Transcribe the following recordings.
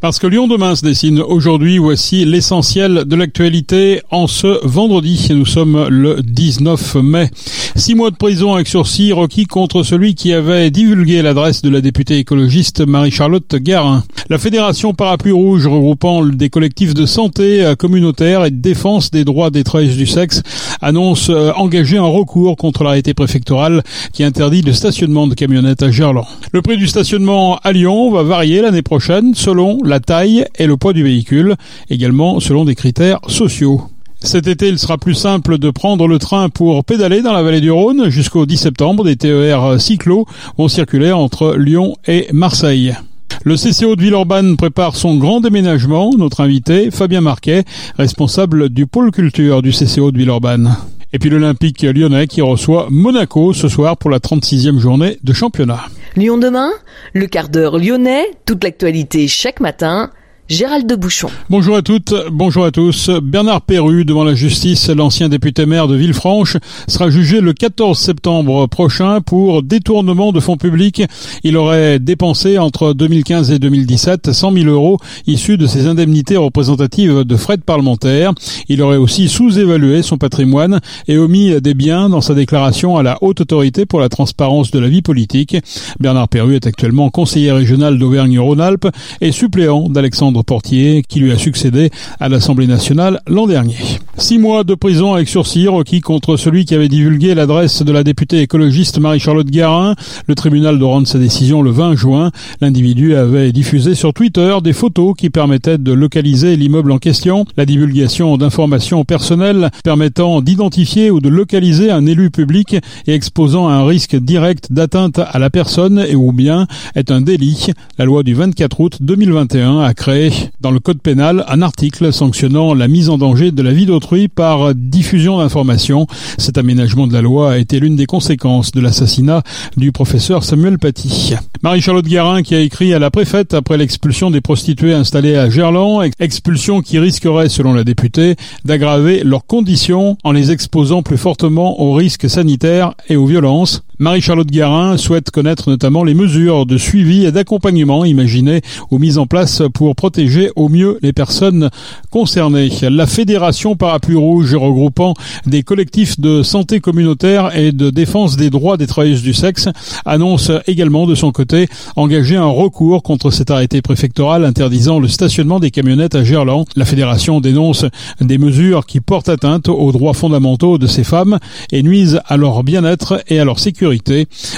Parce que Lyon demain se dessine aujourd'hui, voici l'essentiel de l'actualité en ce vendredi. Nous sommes le 19 mai. Six mois de prison avec sursis requis contre celui qui avait divulgué l'adresse de la députée écologiste Marie-Charlotte Garin. La Fédération Parapluie Rouge regroupant des collectifs de santé communautaire et de défense des droits des travailleuses du sexe annonce euh, engager un recours contre l'arrêté préfectoral qui interdit le stationnement de camionnettes à Gerland. Le prix du stationnement à Lyon va varier l'année prochaine selon la taille et le poids du véhicule, également selon des critères sociaux. Cet été, il sera plus simple de prendre le train pour pédaler dans la vallée du Rhône. Jusqu'au 10 septembre, des TER cyclo vont circuler entre Lyon et Marseille. Le CCO de Villeurbanne prépare son grand déménagement. Notre invité, Fabien Marquet, responsable du pôle culture du CCO de Villeurbanne. Et puis l'Olympique lyonnais qui reçoit Monaco ce soir pour la 36e journée de championnat. Lyon demain, le quart d'heure lyonnais, toute l'actualité chaque matin Gérald de Bouchon. Bonjour à toutes, bonjour à tous. Bernard Perru, devant la justice, l'ancien député maire de Villefranche, sera jugé le 14 septembre prochain pour détournement de fonds publics. Il aurait dépensé entre 2015 et 2017 100 000 euros issus de ses indemnités représentatives de frais de parlementaire. Il aurait aussi sous-évalué son patrimoine et omis des biens dans sa déclaration à la Haute Autorité pour la transparence de la vie politique. Bernard Perru est actuellement conseiller régional d'Auvergne-Rhône-Alpes et suppléant d'Alexandre Portier, qui lui a succédé à l'Assemblée nationale l'an dernier. Six mois de prison avec sursis requis contre celui qui avait divulgué l'adresse de la députée écologiste Marie-Charlotte Garin. Le tribunal doit rendre sa décision le 20 juin. L'individu avait diffusé sur Twitter des photos qui permettaient de localiser l'immeuble en question. La divulgation d'informations personnelles permettant d'identifier ou de localiser un élu public et exposant un risque direct d'atteinte à la personne et ou bien est un délit. La loi du 24 août 2021 a créé dans le code pénal un article sanctionnant la mise en danger de la vie d'autrui par diffusion d'informations. Cet aménagement de la loi a été l'une des conséquences de l'assassinat du professeur Samuel Paty. Marie-Charlotte Guérin qui a écrit à la préfète après l'expulsion des prostituées installées à Gerland, expulsion qui risquerait, selon la députée, d'aggraver leurs conditions en les exposant plus fortement aux risques sanitaires et aux violences. Marie-Charlotte Guérin souhaite connaître notamment les mesures de suivi et d'accompagnement imaginées ou mises en place pour protéger au mieux les personnes concernées. La Fédération Parapluie Rouge regroupant des collectifs de santé communautaire et de défense des droits des travailleuses du sexe annonce également de son côté engager un recours contre cet arrêté préfectoral interdisant le stationnement des camionnettes à Gerland. La fédération dénonce des mesures qui portent atteinte aux droits fondamentaux de ces femmes et nuisent à leur bien-être et à leur sécurité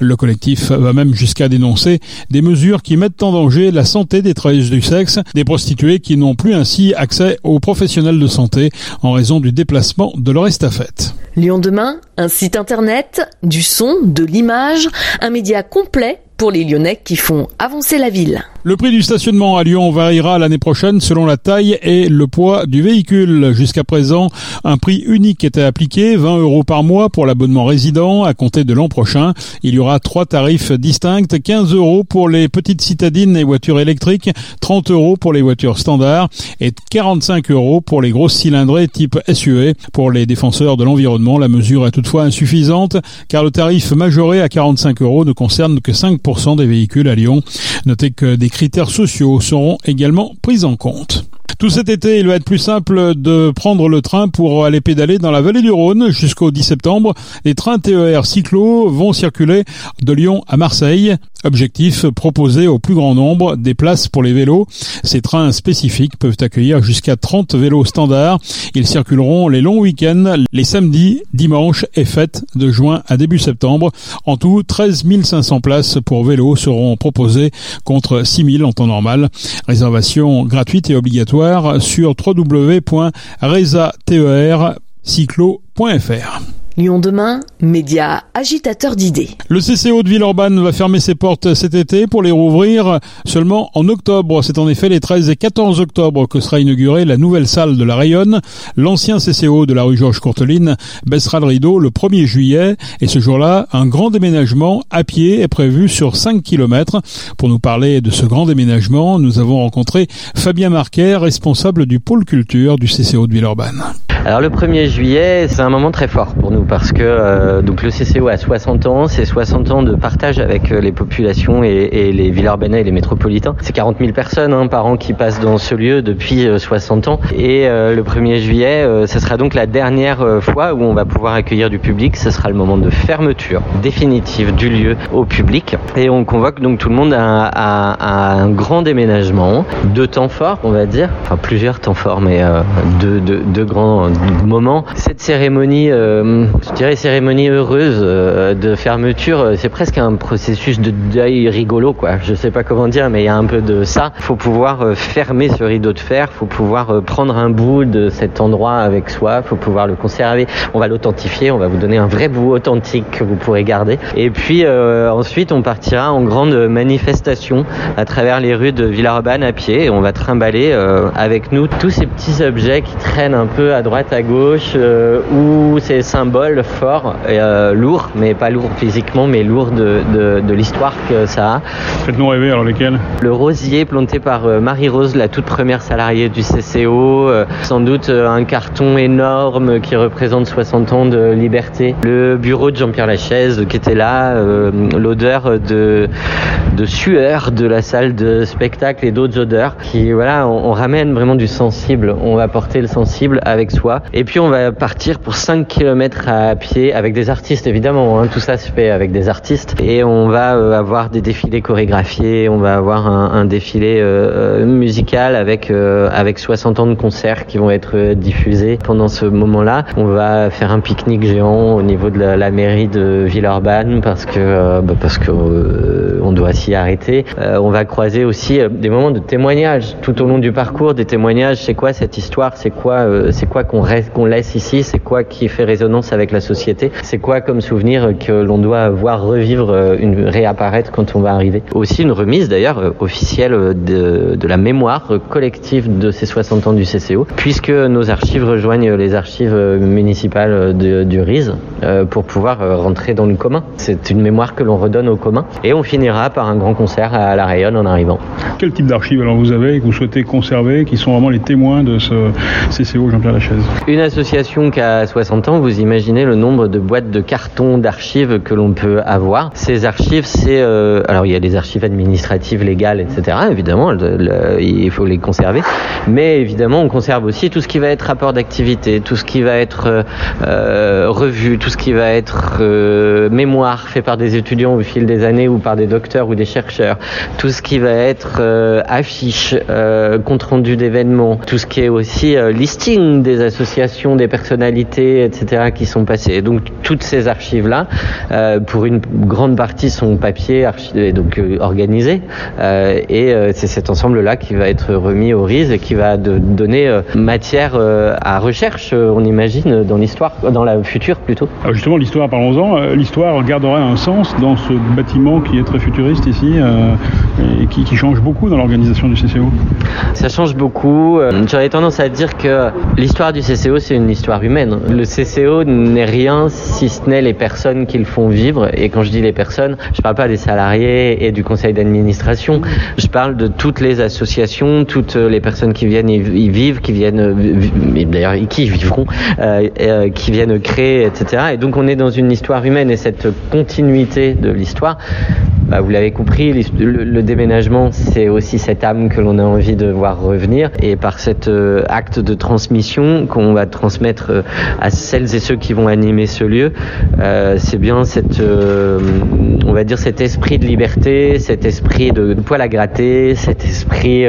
le collectif va même jusqu'à dénoncer des mesures qui mettent en danger la santé des travailleuses du sexe, des prostituées qui n'ont plus ainsi accès aux professionnels de santé en raison du déplacement de leur estafette. Lyon demain, un site internet, du son, de l'image, un média complet pour les Lyonnais qui font avancer la ville. Le prix du stationnement à Lyon variera l'année prochaine selon la taille et le poids du véhicule. Jusqu'à présent, un prix unique était appliqué, 20 euros par mois pour l'abonnement résident. À compter de l'an prochain, il y aura trois tarifs distincts, 15 euros pour les petites citadines et voitures électriques, 30 euros pour les voitures standards et 45 euros pour les grosses cylindrées type SUV. Pour les défenseurs de l'environnement, la mesure est toutefois insuffisante car le tarif majoré à 45 euros ne concerne que 5% des véhicules à Lyon. Notez que des critères sociaux seront également pris en compte. Tout cet été, il va être plus simple de prendre le train pour aller pédaler dans la vallée du Rhône jusqu'au 10 septembre. Les trains TER cyclo vont circuler de Lyon à Marseille. Objectif, proposer au plus grand nombre des places pour les vélos. Ces trains spécifiques peuvent accueillir jusqu'à 30 vélos standards. Ils circuleront les longs week-ends, les samedis, dimanches et fêtes de juin à début septembre. En tout, 13 500 places pour vélos seront proposées contre 6 000 en temps normal. Réservation gratuite et obligatoire sur www.resatercyclo.fr. Lyon demain, média agitateur d'idées. Le CCO de Villeurbanne va fermer ses portes cet été pour les rouvrir seulement en octobre. C'est en effet les 13 et 14 octobre que sera inaugurée la nouvelle salle de la Rayonne. L'ancien CCO de la rue Georges Courteline baissera le rideau le 1er juillet et ce jour-là, un grand déménagement à pied est prévu sur 5 km. Pour nous parler de ce grand déménagement, nous avons rencontré Fabien Marquet, responsable du pôle culture du CCO de Villeurbanne. Alors le 1er juillet, c'est un moment très fort pour nous parce que donc le CCO a 60 ans, c'est 60 ans de partage avec les populations et, les villes urbaines et les métropolitains. C'est 40 000 personnes hein, par an qui passent dans ce lieu depuis 60 ans. Et le 1er juillet, ce sera donc la dernière fois où on va pouvoir accueillir du public. Ce sera le moment de fermeture définitive du lieu au public. Et on convoque donc tout le monde à, à un grand déménagement, deux temps forts, on va dire, enfin plusieurs temps forts, mais euh, deux, deux, grands moments. Cette cérémonie, euh, je dirais cérémonie heureuse euh, de fermeture, c'est presque un processus de deuil rigolo, quoi. Je sais pas comment dire, mais il y a un peu de ça. Faut pouvoir fermer ce rideau de fer, faut pouvoir prendre un bout de cet endroit avec soi, faut pouvoir le conserver. On va l'authentifier, on va vous donner un vrai bout authentique que vous pourrez garder. Et puis ensuite, on partira en grande manifestation à travers les rues de Villeurbanne à pied on va trimballer euh, avec nous tous ces petits objets qui traînent un peu à droite à gauche euh, ou ces symboles forts, euh, lourds, mais pas lourds physiquement, mais lourds de, de, de l'histoire que ça a. Faites-nous rêver alors lesquels? Le rosier planté par Marie-Rose, la toute première salariée du CCO, sans doute un carton énorme qui représente 60 ans de liberté. Le bureau de Jean-Pierre Lachaise qui était là, l'odeur de, de sueur de la salle de spectacle et d'autres odeurs qui, voilà, on, ramène vraiment du sensible. On va porter le sensible avec soi. Et puis on va partir pour 5 km à pied avec des artistes, évidemment. Hein. tout ça se fait avec des artistes. Et on va euh, avoir des défilés chorégraphiés. On va avoir un, défilé euh, euh musical avec, avec 60 ans de concerts qui vont être diffusés pendant ce moment-là. On va faire un pique-nique géant au niveau de la, mairie de Villeurbanne parce que, bah parce que on doit s'y arrêter. on va croiser aussi des moments de témoignage tout au long du parcours, des témoignages. C'est quoi cette histoire? C'est quoi, c'est quoi qu'on qu'on laisse ici? C'est quoi qui fait résonance avec la société C'est quoi comme souvenir que l'on doit voir revivre, euh, une réapparaître quand on va arriver? Aussi une remise d'ailleurs officielle de, de, la mémoire collective de ces 60 ans du CCO, puisque nos archives rejoignent les archives municipales de, du RIS pour pouvoir rentrer dans le commun. C'est une mémoire que l'on redonne au commun et on finira par un grand concert à la Rayonne en arrivant. Quel type d'archives alors vous avez que vous souhaitez conserver, qui sont vraiment les témoins de ce CCO Jean-Pierre Lachaise? Une association qui a 60 ans, vous imaginez le nombre de boîtes de cartons d'archives que l'on peut avoir. Ces archives, c'est euh, alors il y a des archives administratives, légales, etc. Évidemment, il faut les conserver, mais évidemment on conserve aussi tout ce qui va être rapport d'activité, tout ce qui va être euh, euh revu, tout ce qui va être euh, mémoire fait par des étudiants au fil des années ou par des docteurs ou des chercheurs, tout ce qui va être affiche, compte rendu d'événements, tout ce qui est aussi listing des associations, des personnalités, etc. qui sont passées. donc toutes ces archives là, euh, pour une grande partie sont papier, donc organisé, et c'est cet ensemble là qui va être remis au RIS et qui va de, donner matière à recherche, on imagine, dans l'histoire, dans la future plutôt. Alors justement, l'histoire, parlons-en. L'histoire gardera un sens dans ce bâtiment qui est très futuriste ici et qui, qui change beaucoup dans l'organisation du CCO Ça change beaucoup. Euh, j'aurais tendance à dire que l'histoire du CCO, c'est une histoire humaine. Le CCO n'est rien si ce n'est les personnes qui le font vivre. Et quand je dis les personnes, je ne parle pas des salariés et du conseil d'administration. Je parle de toutes les associations, toutes les personnes qui viennent y vivre, qui viennent, d'ailleurs, qui vivront, euh, euh, qui viennent créer, etc. Et donc on est dans une histoire humaine et cette continuité de l'histoire, bah, vous l'avez compris, le, déménagement, c'est aussi cette âme que l'on a envie de voir revenir. Et par cet euh, acte de transmission qu'on va transmettre euh, à celles et ceux qui vont animer ce lieu, euh, c'est bien cette, on va dire cet esprit de liberté, cet esprit de, de poil à gratter, cet esprit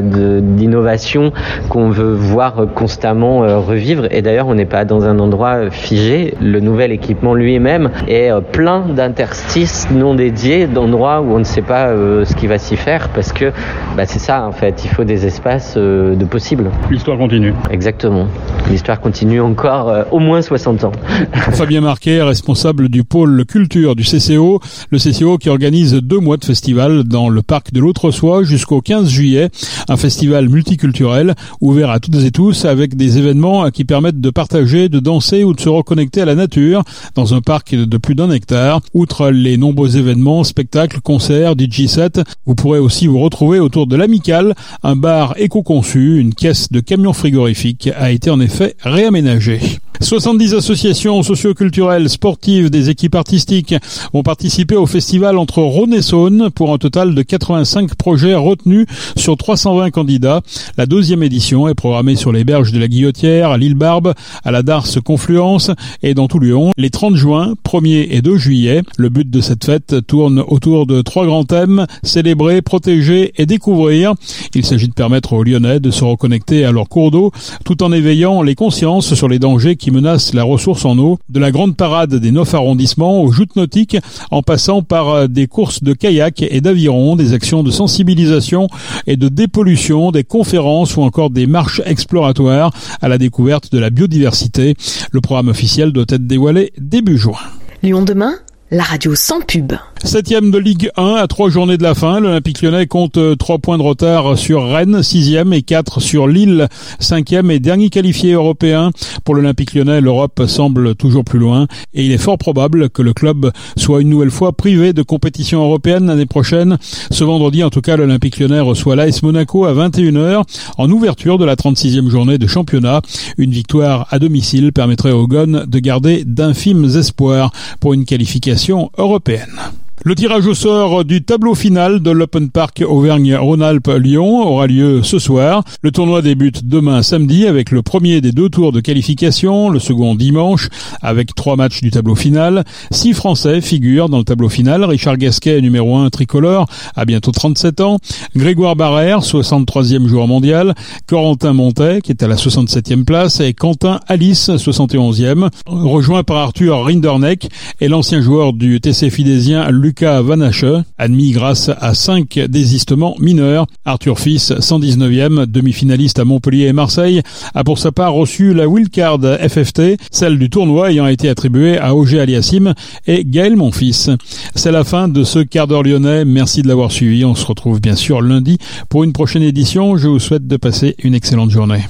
d'innovation qu'on veut voir constamment revivre. Et d'ailleurs, on n'est pas dans un endroit figé. Le nouvel équipement lui-même est plein d'interstices non dédiés, d'endroits où on ne sait pas ce qui va s'y faire parce que bah, c'est ça en fait, il faut des espaces euh, de possible. L'histoire continue. Exactement. L'histoire continue encore euh, au moins 60 ans. Fabien Marquet, responsable du pôle culture du CCO, le CCO qui organise deux mois de festival dans le parc de l'Autre-Soie jusqu'au 15 juillet, un festival multiculturel ouvert à toutes et tous avec des événements qui permettent de partager, de danser ou de se reconnecter à la nature dans un parc de plus d'un hectare. Outre les nombreux événements événements, spectacles, concerts, DJ set. Vous pourrez aussi vous retrouver autour de l'Amical, un bar éco-conçu, une caisse de camions frigorifiques a été en effet réaménagée. 70 associations socioculturelles, sportives, des équipes artistiques ont participé au festival entre Rhône et Saône pour un total de 85 projets retenus sur 320 candidats. La deuxième édition est programmée sur les berges de la Guillotière, à l'île Barbe, à la Darse Confluence et dans tout Lyon les 30 juin, 1er et 2 juillet. Le but de cette fête tourne autour de trois grands thèmes, célébrer, protéger et découvrir. Il s'agit de permettre aux Lyonnais de se reconnecter à leur cours d'eau tout en éveillant les consciences sur les dangers qui menace la ressource en eau, de la grande parade des neuf arrondissements aux joutes nautiques, en passant par euh, des courses de kayak et d'aviron, des actions de sensibilisation et de dépollution, des conférences ou encore des marches exploratoires à la découverte de la biodiversité. Le programme officiel doit être dévoilé début juin. Lyon demain, la radio sans pub. Septième de Ligue 1 à trois journées de la fin. L'Olympique lyonnais compte euh, trois points de retard sur Rennes, sixième et quatre sur Lille, cinquième et dernier qualifié européen. Pour l'Olympique lyonnais, l'Europe semble toujours plus loin et il est fort probable que le club soit une nouvelle fois privé de compétition européenne l'année prochaine. Ce vendredi, en tout cas, l'Olympique lyonnais reçoit l'AS Monaco à 21h en ouverture de la 36e journée de championnat. Une victoire à domicile permettrait aux Gones de garder d'infimes espoirs pour une qualification européenne. Le tirage au sort du tableau final de l'Open Park Auvergne-Rhône-Alpes-Lyon aura lieu ce soir. Le tournoi débute demain samedi avec le premier des deux tours de qualification, le second dimanche avec trois matchs du tableau final. Six Français figurent dans le tableau final. Richard Gasquet, numéro 1 tricolore, à bientôt 37 ans. Grégoire Barrère, 63e joueur mondial. Corentin Montet, qui est à la 67e place. Et Quentin Alice, 71e. Rejoint par Arthur Rinderneck et l'ancien joueur du TC Fidésien Lucas Vanache, admis grâce à cinq désistements mineurs. Arthur Fils, 119e, demi-finaliste à Montpellier et Marseille, a pour sa part reçu la wildcard FFT, celle du tournoi ayant été attribuée à Auger Aliassim et Gaël Monfils. C'est la fin de ce quart d'heure lyonnais. Merci de l'avoir suivi. On se retrouve bien sûr lundi pour une prochaine édition. Je vous souhaite de passer une excellente journée.